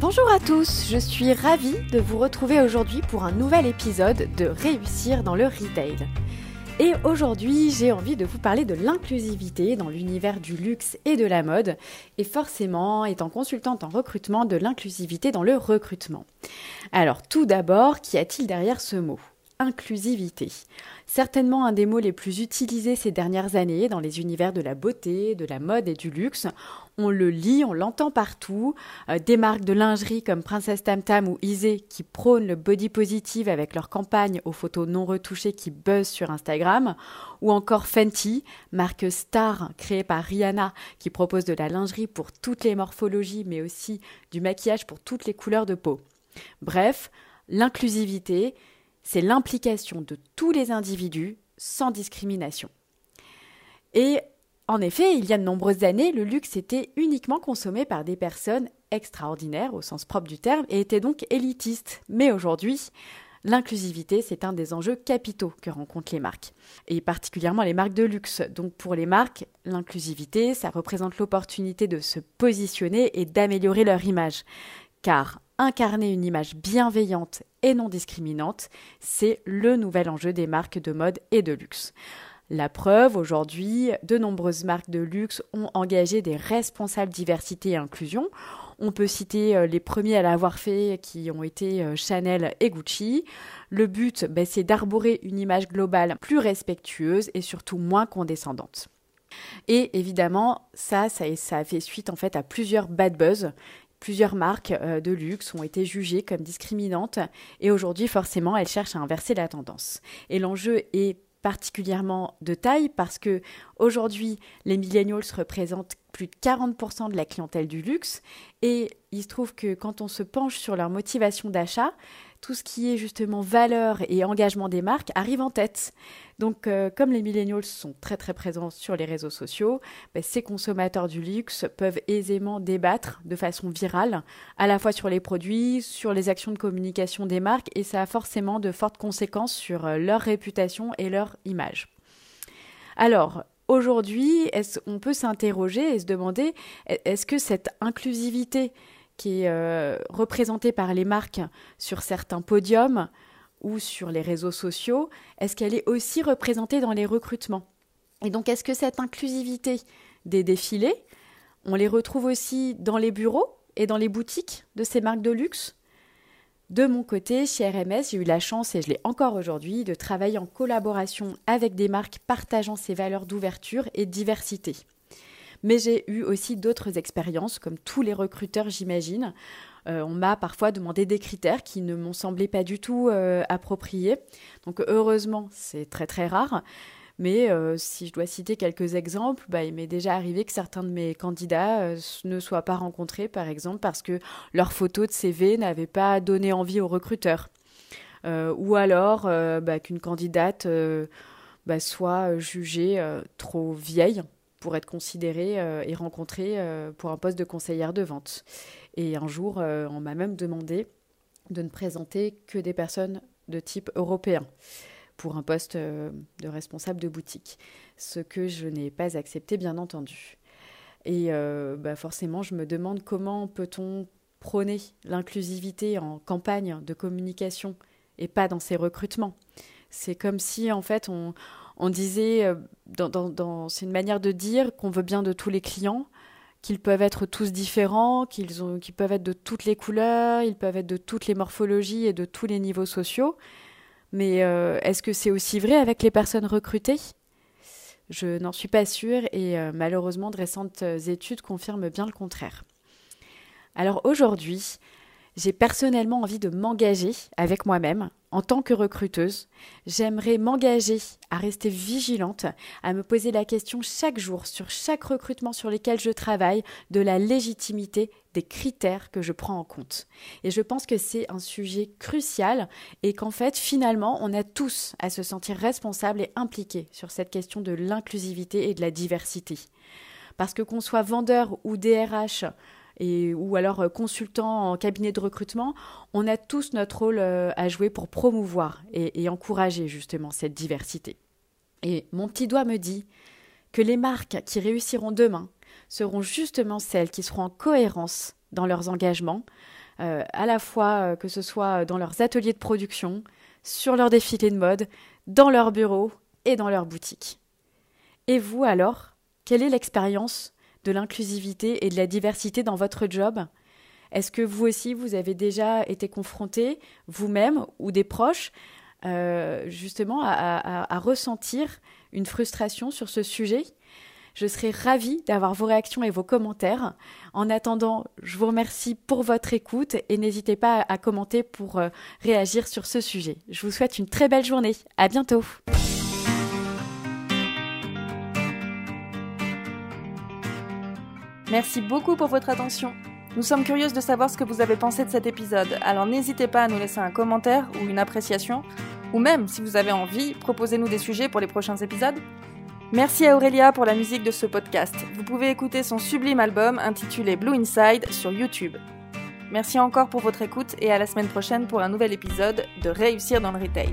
Bonjour à tous, je suis ravie de vous retrouver aujourd'hui pour un nouvel épisode de Réussir dans le Retail. Et aujourd'hui, j'ai envie de vous parler de l'inclusivité dans l'univers du luxe et de la mode, et forcément, étant consultante en recrutement, de l'inclusivité dans le recrutement. Alors, tout d'abord, qu'y a-t-il derrière ce mot? Inclusivité. Certainement un des mots les plus utilisés ces dernières années dans les univers de la beauté, de la mode et du luxe. On le lit, on l'entend partout. Euh, des marques de lingerie comme Princess Tam Tam ou Isée qui prônent le body positive avec leur campagne aux photos non retouchées qui buzzent sur Instagram. Ou encore Fenty, marque star créée par Rihanna qui propose de la lingerie pour toutes les morphologies mais aussi du maquillage pour toutes les couleurs de peau. Bref, l'inclusivité, c'est l'implication de tous les individus sans discrimination. Et en effet, il y a de nombreuses années, le luxe était uniquement consommé par des personnes extraordinaires au sens propre du terme et était donc élitiste. Mais aujourd'hui, L'inclusivité, c'est un des enjeux capitaux que rencontrent les marques, et particulièrement les marques de luxe. Donc pour les marques, l'inclusivité, ça représente l'opportunité de se positionner et d'améliorer leur image. Car incarner une image bienveillante et non discriminante, c'est le nouvel enjeu des marques de mode et de luxe. La preuve, aujourd'hui, de nombreuses marques de luxe ont engagé des responsables diversité et inclusion. On peut citer euh, les premiers à l'avoir fait qui ont été euh, Chanel et Gucci. Le but, ben, c'est d'arborer une image globale plus respectueuse et surtout moins condescendante. Et évidemment, ça, ça, ça a fait suite en fait à plusieurs bad buzz Plusieurs marques euh, de luxe ont été jugées comme discriminantes et aujourd'hui forcément elles cherchent à inverser la tendance. Et l'enjeu est particulièrement de taille parce que aujourd'hui les millennials représentent plus de 40% de la clientèle du luxe et il se trouve que quand on se penche sur leur motivation d'achat, tout ce qui est justement valeur et engagement des marques arrive en tête. Donc, euh, comme les millennials sont très très présents sur les réseaux sociaux, ben, ces consommateurs du luxe peuvent aisément débattre de façon virale, à la fois sur les produits, sur les actions de communication des marques, et ça a forcément de fortes conséquences sur euh, leur réputation et leur image. Alors, aujourd'hui, on peut s'interroger et se demander est-ce que cette inclusivité est euh, représentée par les marques sur certains podiums ou sur les réseaux sociaux, est-ce qu'elle est aussi représentée dans les recrutements? Et donc, est-ce que cette inclusivité des défilés, on les retrouve aussi dans les bureaux et dans les boutiques de ces marques de luxe? De mon côté, chez RMS, j'ai eu la chance, et je l'ai encore aujourd'hui, de travailler en collaboration avec des marques partageant ces valeurs d'ouverture et de diversité. Mais j'ai eu aussi d'autres expériences, comme tous les recruteurs, j'imagine. Euh, on m'a parfois demandé des critères qui ne m'ont semblé pas du tout euh, appropriés. Donc heureusement, c'est très très rare. Mais euh, si je dois citer quelques exemples, bah, il m'est déjà arrivé que certains de mes candidats ne soient pas rencontrés, par exemple, parce que leur photo de CV n'avait pas donné envie aux recruteurs. ou alors bah, qu'une candidate bah, soit jugée trop vieille pour être considérée euh, et rencontrée euh, pour un poste de conseillère de vente. Et un jour, euh, on m'a même demandé de ne présenter que des personnes de type européen pour un poste de responsable de boutique, ce que je n'ai pas accepté, bien entendu. Et bah forcément, je me demande comment peut-on prôner l'inclusivité en campagne de communication et pas dans ses recrutements. C'est comme si, en fait, on, on disait, euh, dans, c'est une manière de dire qu'on veut bien de tous les clients, qu'ils peuvent être tous différents, qu'ils, peuvent être de toutes les couleurs, ils peuvent être de toutes les morphologies et de tous les niveaux sociaux. Mais euh, est-ce que c'est aussi vrai avec les personnes recrutées? Je n'en suis pas sûre et euh, malheureusement de récentes études confirment bien le contraire. Alors aujourd'hui, j'ai personnellement envie de m'engager avec moi-même en tant que recruteuse, j'aimerais m'engager à rester vigilante, à me poser la question chaque jour sur chaque recrutement sur lequel je travaille de la légitimité des critères que je prends en compte. Et je pense que c'est un sujet crucial et qu'en fait, finalement, on a tous à se sentir responsables et impliqués sur cette question de l'inclusivité et de la diversité. Parce que qu'on soit vendeur ou DRH, ou alors euh, consultant en cabinet de recrutement, on a tous notre rôle euh, à jouer pour promouvoir et, encourager justement cette diversité. Et mon petit doigt me dit que les marques qui réussiront demain seront justement celles qui seront en cohérence dans leurs engagements, euh, à la fois que ce soit dans leurs ateliers de production, sur leurs défilés de mode, dans leurs bureaux et dans leurs boutiques. Et vous alors, quelle est l'expérience de l'inclusivité et de la diversité dans votre job? Est-ce que vous aussi, vous avez déjà été confronté, vous-même ou des proches, euh, justement, à, ressentir une frustration sur ce sujet? Je serais ravie d'avoir vos réactions et vos commentaires. En attendant, je vous remercie pour votre écoute et n'hésitez pas à commenter pour euh, réagir sur ce sujet. Je vous souhaite une très belle journée. À bientôt. Merci beaucoup pour votre attention. Nous sommes curieuses de savoir ce que vous avez pensé de cet épisode, alors n'hésitez pas à nous laisser un commentaire ou une appréciation, ou même, si vous avez envie, proposez-nous des sujets pour les prochains épisodes. Merci à Aurélia pour la musique de ce podcast. Vous pouvez écouter son sublime album intitulé Blue Inside sur YouTube. Merci encore pour votre écoute et à la semaine prochaine pour un nouvel épisode de Réussir dans le Retail.